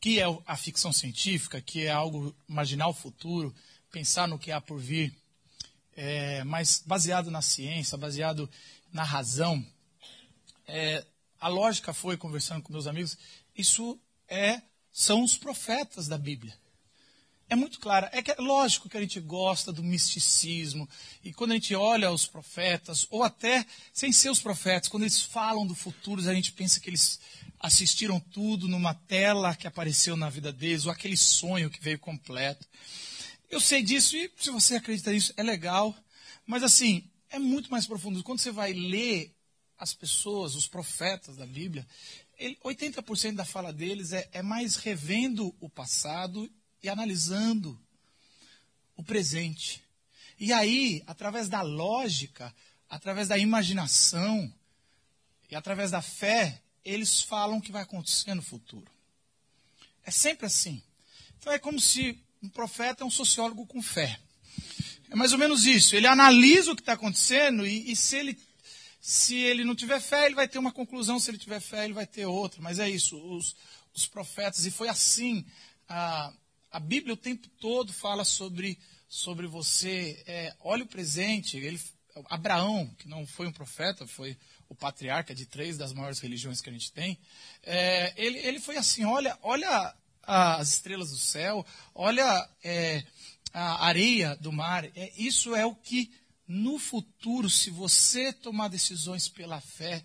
que é a ficção científica, que é algo imaginar o futuro, pensar no que há por vir, é, mas baseado na ciência, baseado na razão. É, a lógica foi, conversando com meus amigos, isso é, são os profetas da Bíblia. É muito claro. É, que, é lógico que a gente gosta do misticismo. E quando a gente olha os profetas, ou até sem ser os profetas, quando eles falam do futuro, a gente pensa que eles assistiram tudo numa tela que apareceu na vida deles, ou aquele sonho que veio completo. Eu sei disso e se você acredita nisso, é legal. Mas assim, é muito mais profundo. Quando você vai ler as pessoas, os profetas da Bíblia, ele, 80% da fala deles é, é mais revendo o passado e analisando o presente. E aí, através da lógica, através da imaginação e através da fé, eles falam o que vai acontecer no futuro. É sempre assim. Então é como se um profeta é um sociólogo com fé. É mais ou menos isso. Ele analisa o que está acontecendo e, e, se, ele, se ele não tiver fé, ele vai ter uma conclusão. Se ele tiver fé, ele vai ter outra. Mas é isso. Os, os profetas, e foi assim. A, a Bíblia o tempo todo fala sobre, sobre você. É, olha o presente. Ele, Abraão, que não foi um profeta, foi o patriarca de três das maiores religiões que a gente tem, é, ele, ele foi assim: olha, olha as estrelas do céu, olha é, a areia do mar. É, isso é o que no futuro, se você tomar decisões pela fé,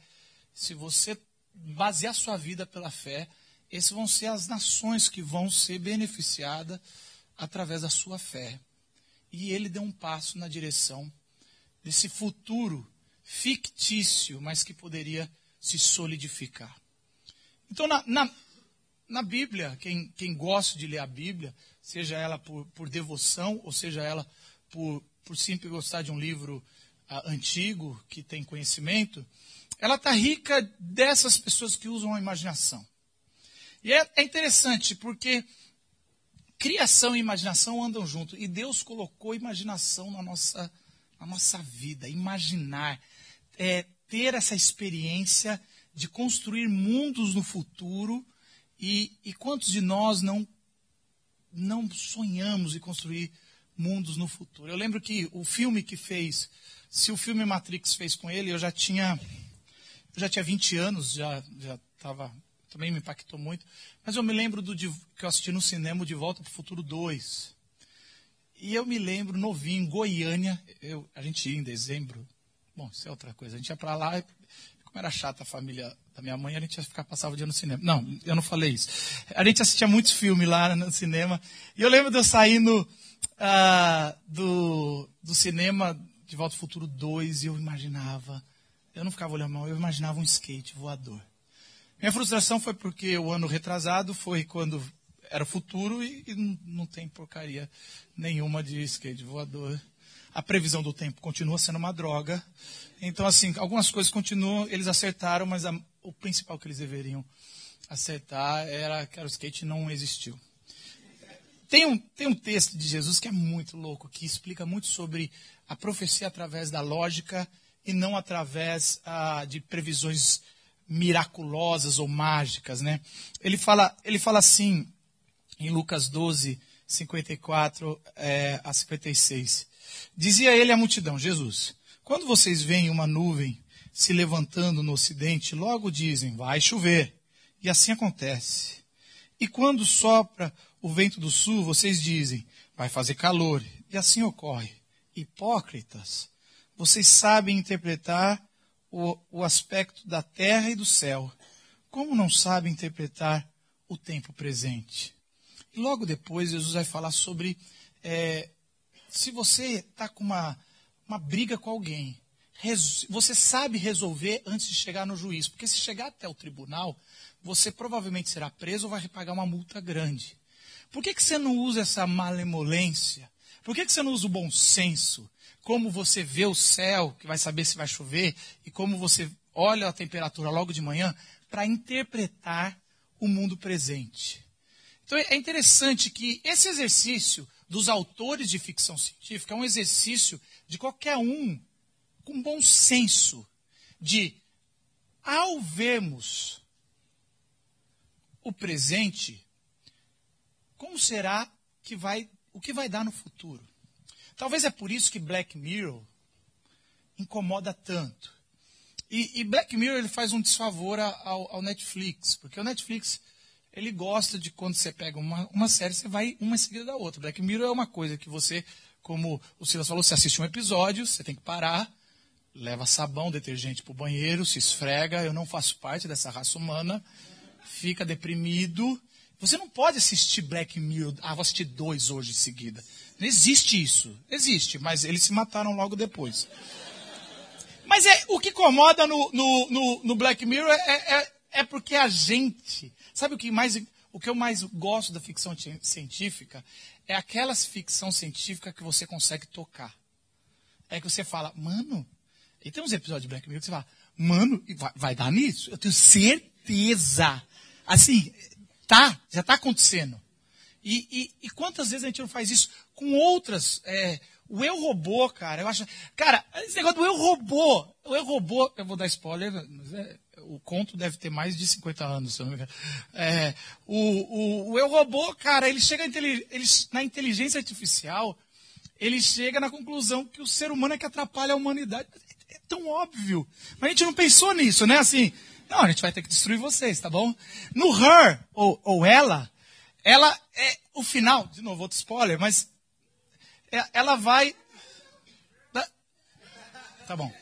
se você basear sua vida pela fé, essas vão ser as nações que vão ser beneficiadas através da sua fé. E ele deu um passo na direção desse futuro fictício, mas que poderia se solidificar. Então, na, na, na Bíblia, quem, quem gosta de ler a Bíblia, seja ela por, por devoção, ou seja ela por, por simples gostar de um livro uh, antigo, que tem conhecimento, ela está rica dessas pessoas que usam a imaginação. E é, é interessante, porque criação e imaginação andam junto. E Deus colocou imaginação na nossa, na nossa vida, imaginar, é, ter essa experiência de construir mundos no futuro. E, e quantos de nós não, não sonhamos em construir mundos no futuro? Eu lembro que o filme que fez, se o filme Matrix fez com ele, eu já tinha, eu já tinha 20 anos, já estava também me impactou muito. Mas eu me lembro do que eu assisti no cinema De Volta para o Futuro 2. E eu me lembro, novinho, em Goiânia, eu, a gente ia em dezembro. Bom, isso é outra coisa. A gente ia para lá, como era chata a família da minha mãe, a gente ia ficar, passava o dia no cinema. Não, eu não falei isso. A gente assistia muitos filmes lá no cinema. E eu lembro de eu saindo uh, do, do cinema de Volta ao Futuro 2 e eu imaginava, eu não ficava olhando mal, eu imaginava um skate voador. Minha frustração foi porque o ano retrasado foi quando era futuro e, e não tem porcaria nenhuma de skate voador. A previsão do tempo continua sendo uma droga. Então, assim, algumas coisas continuam, eles acertaram, mas a, o principal que eles deveriam acertar era que o skate não existiu. Tem um, tem um texto de Jesus que é muito louco, que explica muito sobre a profecia através da lógica e não através ah, de previsões miraculosas ou mágicas, né? Ele fala, ele fala assim, em Lucas 12, 54 é, a 56. Dizia ele à multidão, Jesus, quando vocês veem uma nuvem se levantando no ocidente, logo dizem, vai chover. E assim acontece. E quando sopra o vento do sul, vocês dizem, vai fazer calor. E assim ocorre. Hipócritas, vocês sabem interpretar o, o aspecto da terra e do céu. Como não sabem interpretar o tempo presente? E logo depois, Jesus vai falar sobre é, se você está com uma, uma briga com alguém, você sabe resolver antes de chegar no juiz. Porque se chegar até o tribunal, você provavelmente será preso ou vai pagar uma multa grande. Por que, que você não usa essa malemolência? Por que, que você não usa o bom senso? Como você vê o céu, que vai saber se vai chover, e como você olha a temperatura logo de manhã, para interpretar o mundo presente. Então é interessante que esse exercício dos autores de ficção científica é um exercício de qualquer um com bom senso, de ao vermos o presente, como será que vai, o que vai dar no futuro? Talvez é por isso que Black Mirror incomoda tanto. E, e Black Mirror ele faz um desfavor ao, ao, Netflix, porque o Netflix ele gosta de quando você pega uma, uma série, você vai uma em seguida da outra. Black Mirror é uma coisa que você, como o Silas falou, você assiste um episódio, você tem que parar, leva sabão, detergente para o banheiro, se esfrega. Eu não faço parte dessa raça humana. Fica deprimido. Você não pode assistir Black Mirror. Ah, vou assistir dois hoje em seguida. Não existe isso. Existe, mas eles se mataram logo depois. Mas é, o que incomoda no, no, no, no Black Mirror é, é, é, porque a gente. Sabe o que, mais, o que eu mais gosto da ficção científica? É aquelas ficção científica que você consegue tocar. É que você fala, mano, e tem uns episódios de Black Mirror que você fala, mano, vai, vai dar nisso? Eu tenho certeza. Assim, tá, já está acontecendo. E, e, e, quantas vezes a gente não faz isso com outras? É, o eu robô, cara, eu acho. Cara, esse negócio do eu robô. O eu robô, eu vou dar spoiler, é, o conto deve ter mais de 50 anos, se eu não me engano. É, o, o, o eu robô, cara, ele chega ele, na inteligência artificial, ele chega na conclusão que o ser humano é que atrapalha a humanidade é tão óbvio. Mas a gente não pensou nisso, né? Assim, não, a gente vai ter que destruir vocês, tá bom? No Her, ou, ou ela, ela é o final, de novo, outro spoiler, mas é, ela vai. Tá bom.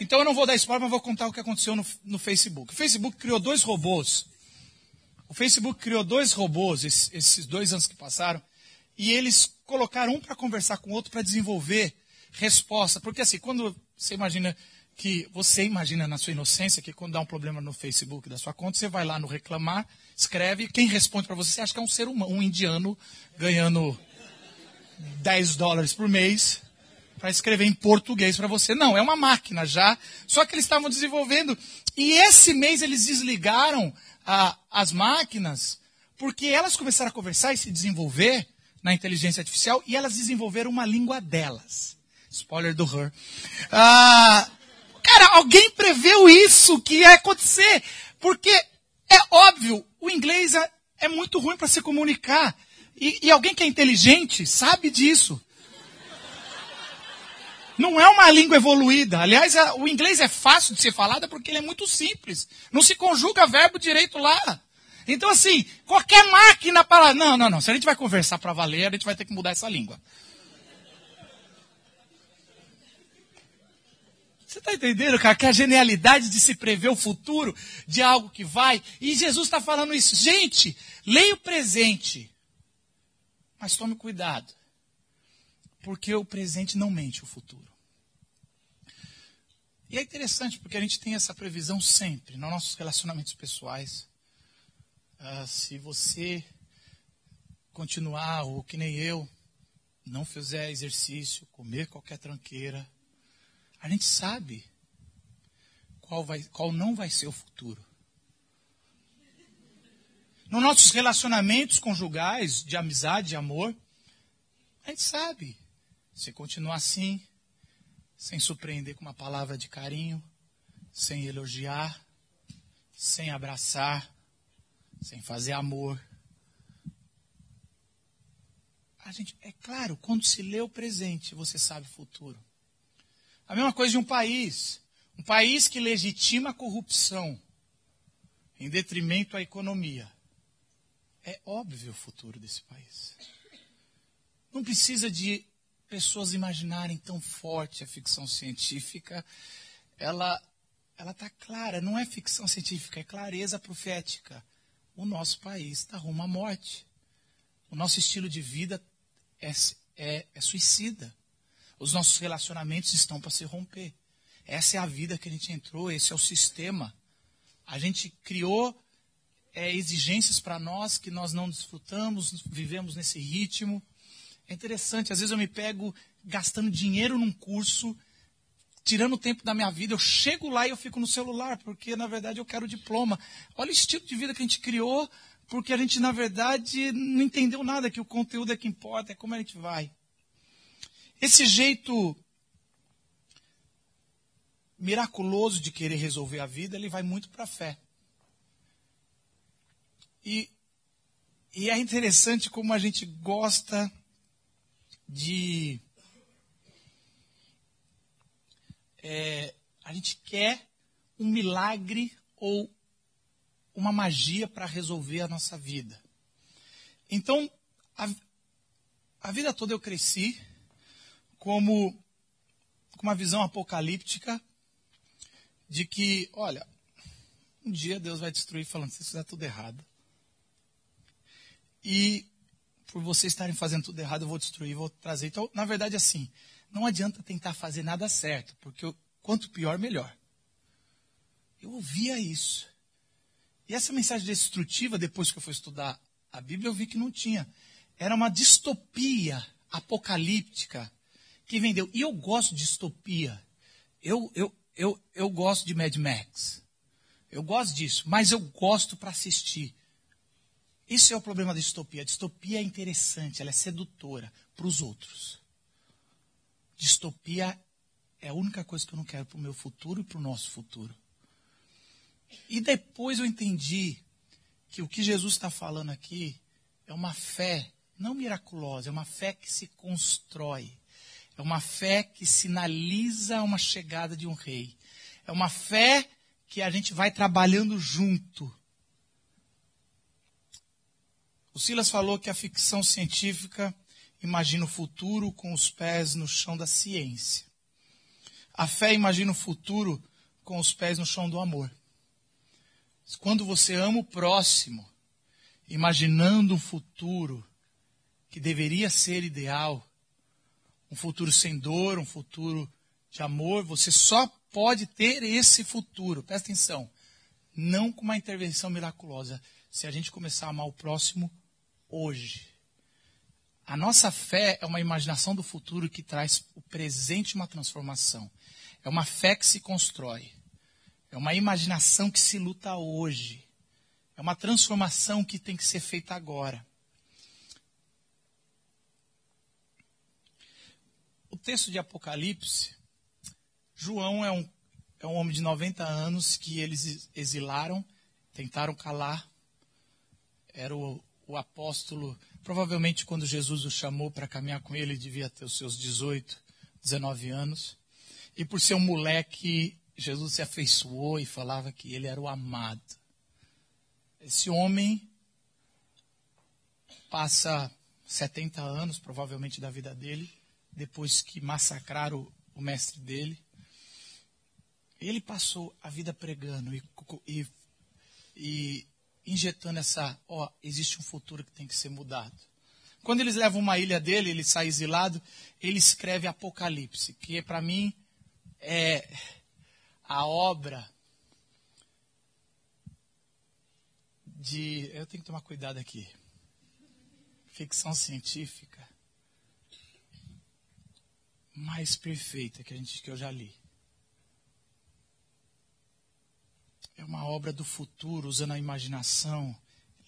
Então eu não vou dar spoiler, mas vou contar o que aconteceu no, no Facebook. O Facebook criou dois robôs. O Facebook criou dois robôs esses, esses dois anos que passaram. E eles colocaram um para conversar com o outro para desenvolver resposta. Porque assim, quando você imagina que você imagina na sua inocência que quando dá um problema no Facebook da sua conta, você vai lá no reclamar, escreve, quem responde para você, você acha que é um ser humano, um indiano ganhando 10 dólares por mês para escrever em português para você. Não, é uma máquina já. Só que eles estavam desenvolvendo. E esse mês eles desligaram as máquinas, porque elas começaram a conversar e se desenvolver na inteligência artificial e elas desenvolveram uma língua delas. Spoiler do Her. Ah, cara, alguém preveu isso que ia acontecer. Porque é óbvio, o inglês é, é muito ruim para se comunicar. E, e alguém que é inteligente sabe disso. Não é uma língua evoluída. Aliás, a, o inglês é fácil de ser falado porque ele é muito simples. Não se conjuga verbo direito lá. Então, assim, qualquer máquina para. Não, não, não. Se a gente vai conversar para valer, a gente vai ter que mudar essa língua. Você está entendendo, cara, que a genialidade de se prever o futuro de algo que vai. E Jesus está falando isso. Gente, leia o presente. Mas tome cuidado. Porque o presente não mente o futuro. E é interessante porque a gente tem essa previsão sempre nos nossos relacionamentos pessoais. Uh, se você continuar, ou que nem eu, não fizer exercício, comer qualquer tranqueira, a gente sabe qual, vai, qual não vai ser o futuro. Nos nossos relacionamentos conjugais, de amizade, de amor, a gente sabe. Se continuar assim, sem surpreender com uma palavra de carinho, sem elogiar, sem abraçar, sem fazer amor. A gente, é claro, quando se lê o presente, você sabe o futuro. A mesma coisa de um país. Um país que legitima a corrupção em detrimento à economia. É óbvio o futuro desse país. Não precisa de pessoas imaginarem tão forte a ficção científica. Ela ela está clara, não é ficção científica, é clareza profética. O nosso país está rumo à morte. O nosso estilo de vida é, é, é suicida. Os nossos relacionamentos estão para se romper. Essa é a vida que a gente entrou, esse é o sistema. A gente criou é, exigências para nós que nós não desfrutamos, vivemos nesse ritmo. É interessante, às vezes eu me pego gastando dinheiro num curso, tirando o tempo da minha vida, eu chego lá e eu fico no celular, porque na verdade eu quero diploma. Olha o estilo de vida que a gente criou, porque a gente na verdade não entendeu nada, que o conteúdo é que importa, é como a gente vai. Esse jeito miraculoso de querer resolver a vida, ele vai muito para a fé. E, e é interessante como a gente gosta de. É, a gente quer um milagre ou uma magia para resolver a nossa vida. Então, a, a vida toda eu cresci como com uma visão apocalíptica de que, olha, um dia Deus vai destruir falando, se fizer tudo errado. E por vocês estarem fazendo tudo errado, eu vou destruir, vou trazer. Então, na verdade, assim, não adianta tentar fazer nada certo, porque quanto pior, melhor. Eu ouvia isso. E essa mensagem destrutiva, depois que eu fui estudar a Bíblia, eu vi que não tinha. Era uma distopia apocalíptica que vendeu. E eu gosto de distopia. Eu, eu, eu, eu gosto de Mad Max. Eu gosto disso, mas eu gosto para assistir. Isso é o problema da distopia. A distopia é interessante, ela é sedutora para os outros. Distopia é a única coisa que eu não quero para o meu futuro e para o nosso futuro. E depois eu entendi que o que Jesus está falando aqui é uma fé não miraculosa, é uma fé que se constrói. É uma fé que sinaliza uma chegada de um rei. É uma fé que a gente vai trabalhando junto. O Silas falou que a ficção científica imagina o futuro com os pés no chão da ciência. A fé imagina o futuro com os pés no chão do amor. Quando você ama o próximo, imaginando um futuro que deveria ser ideal, um futuro sem dor, um futuro de amor, você só pode ter esse futuro. Presta atenção. Não com uma intervenção miraculosa. Se a gente começar a amar o próximo hoje. A nossa fé é uma imaginação do futuro que traz o presente uma transformação. É uma fé que se constrói. É uma imaginação que se luta hoje. É uma transformação que tem que ser feita agora. O texto de Apocalipse, João é um, é um homem de 90 anos que eles exilaram, tentaram calar. Era o, o apóstolo, provavelmente quando Jesus o chamou para caminhar com ele, devia ter os seus 18, 19 anos. E por ser um moleque, Jesus se afeiçoou e falava que ele era o amado. Esse homem passa 70 anos, provavelmente, da vida dele, depois que massacraram o, mestre dele. Ele passou a vida pregando e, e, e injetando essa, ó, existe um futuro que tem que ser mudado. Quando eles levam uma ilha dele, ele sai exilado, ele escreve Apocalipse, que para mim é a obra de. Eu tenho que tomar cuidado aqui. Ficção científica mais perfeita que, a gente, que eu já li. É uma obra do futuro, usando a imaginação,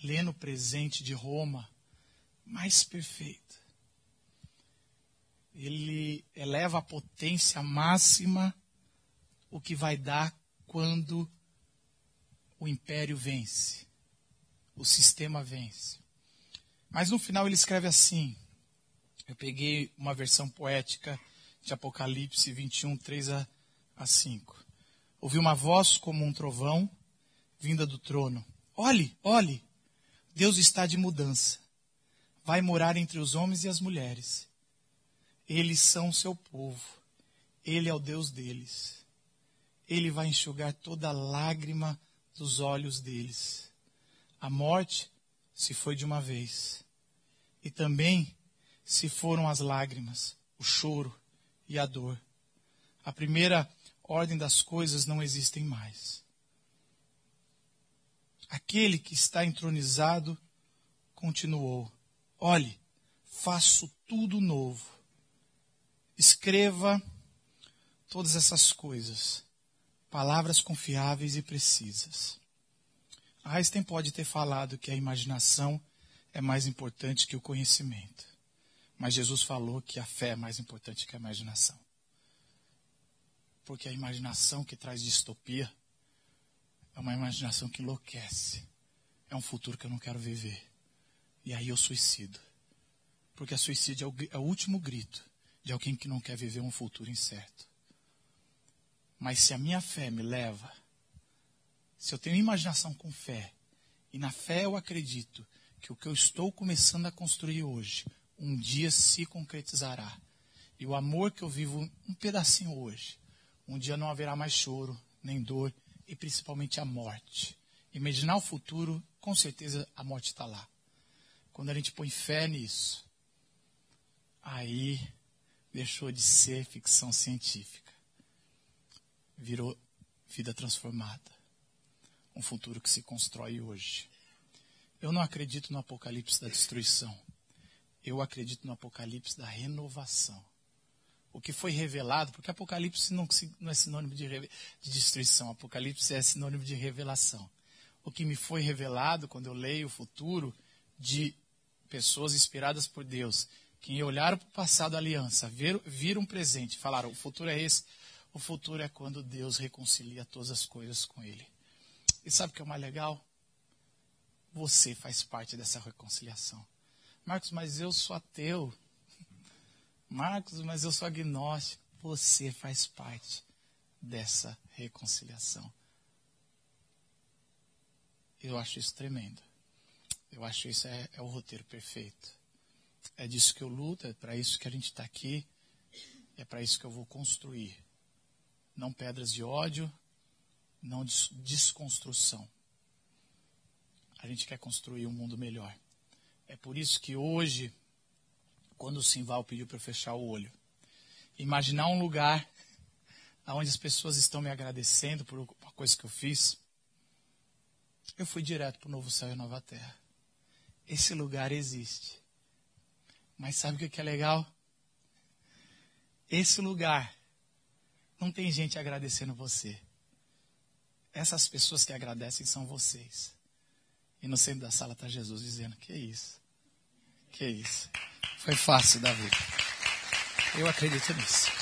lendo o presente de Roma, mais perfeita. Ele eleva a potência máxima, o que vai dar quando o império vence, o sistema vence. Mas no final ele escreve assim. Eu peguei uma versão poética de Apocalipse 21, 3 a, a 5. Ouvi uma voz como um trovão vinda do trono. Olhe, olhe, Deus está de mudança. Vai morar entre os homens e as mulheres. Eles são seu povo. Ele é o Deus deles. Ele vai enxugar toda lágrima dos olhos deles. A morte se foi de uma vez. E também se foram as lágrimas, o choro, e a dor. A primeira ordem das coisas não existem mais. Aquele que está entronizado continuou: Olhe, faço tudo novo. Escreva todas essas coisas, palavras confiáveis e precisas. Einstein pode ter falado que a imaginação é mais importante que o conhecimento. Mas Jesus falou que a fé é mais importante que a imaginação. Porque a imaginação que traz distopia é uma imaginação que enlouquece. É um futuro que eu não quero viver. E aí eu suicido. Porque a suicídio é o, é o último grito de alguém que não quer viver um futuro incerto. Mas se a minha fé me leva, se eu tenho imaginação com fé, e na fé eu acredito que o que eu estou começando a construir hoje, um dia se concretizará. E o amor que eu vivo um pedacinho hoje, um dia não haverá mais choro, nem dor, e principalmente a morte. Imaginar o futuro, com certeza a morte está lá. Quando a gente põe fé nisso, aí deixou de ser ficção científica. Virou vida transformada. Um futuro que se constrói hoje. Eu não acredito no apocalipse da destruição. Eu acredito no apocalipse da renovação. O que foi revelado, porque apocalipse não, não é sinônimo de, de destruição, apocalipse é sinônimo de revelação. O que me foi revelado quando eu leio o futuro de pessoas inspiradas por Deus, que olharam para o passado da aliança, viram, viram um presente, falaram: o futuro é esse. O futuro é quando Deus reconcilia todas as coisas com Ele. E sabe o que é o mais legal? Você faz parte dessa reconciliação. Marcos, mas eu sou ateu. Marcos, mas eu sou agnóstico. Você faz parte dessa reconciliação. Eu acho isso tremendo. Eu acho isso é, é o roteiro perfeito. É disso que eu luto, é para isso que a gente está aqui, é para isso que eu vou construir. Não pedras de ódio, não desconstrução. A gente quer construir um mundo melhor. É por isso que hoje, quando o Simval pediu para eu fechar o olho, imaginar um lugar onde as pessoas estão me agradecendo por uma coisa que eu fiz, eu fui direto para o novo céu e nova terra. Esse lugar existe. Mas sabe o que é legal? Esse lugar não tem gente agradecendo você. Essas pessoas que agradecem são vocês. E no centro da sala está Jesus dizendo: Que isso? Que isso? Foi fácil, Davi. Eu acredito nisso.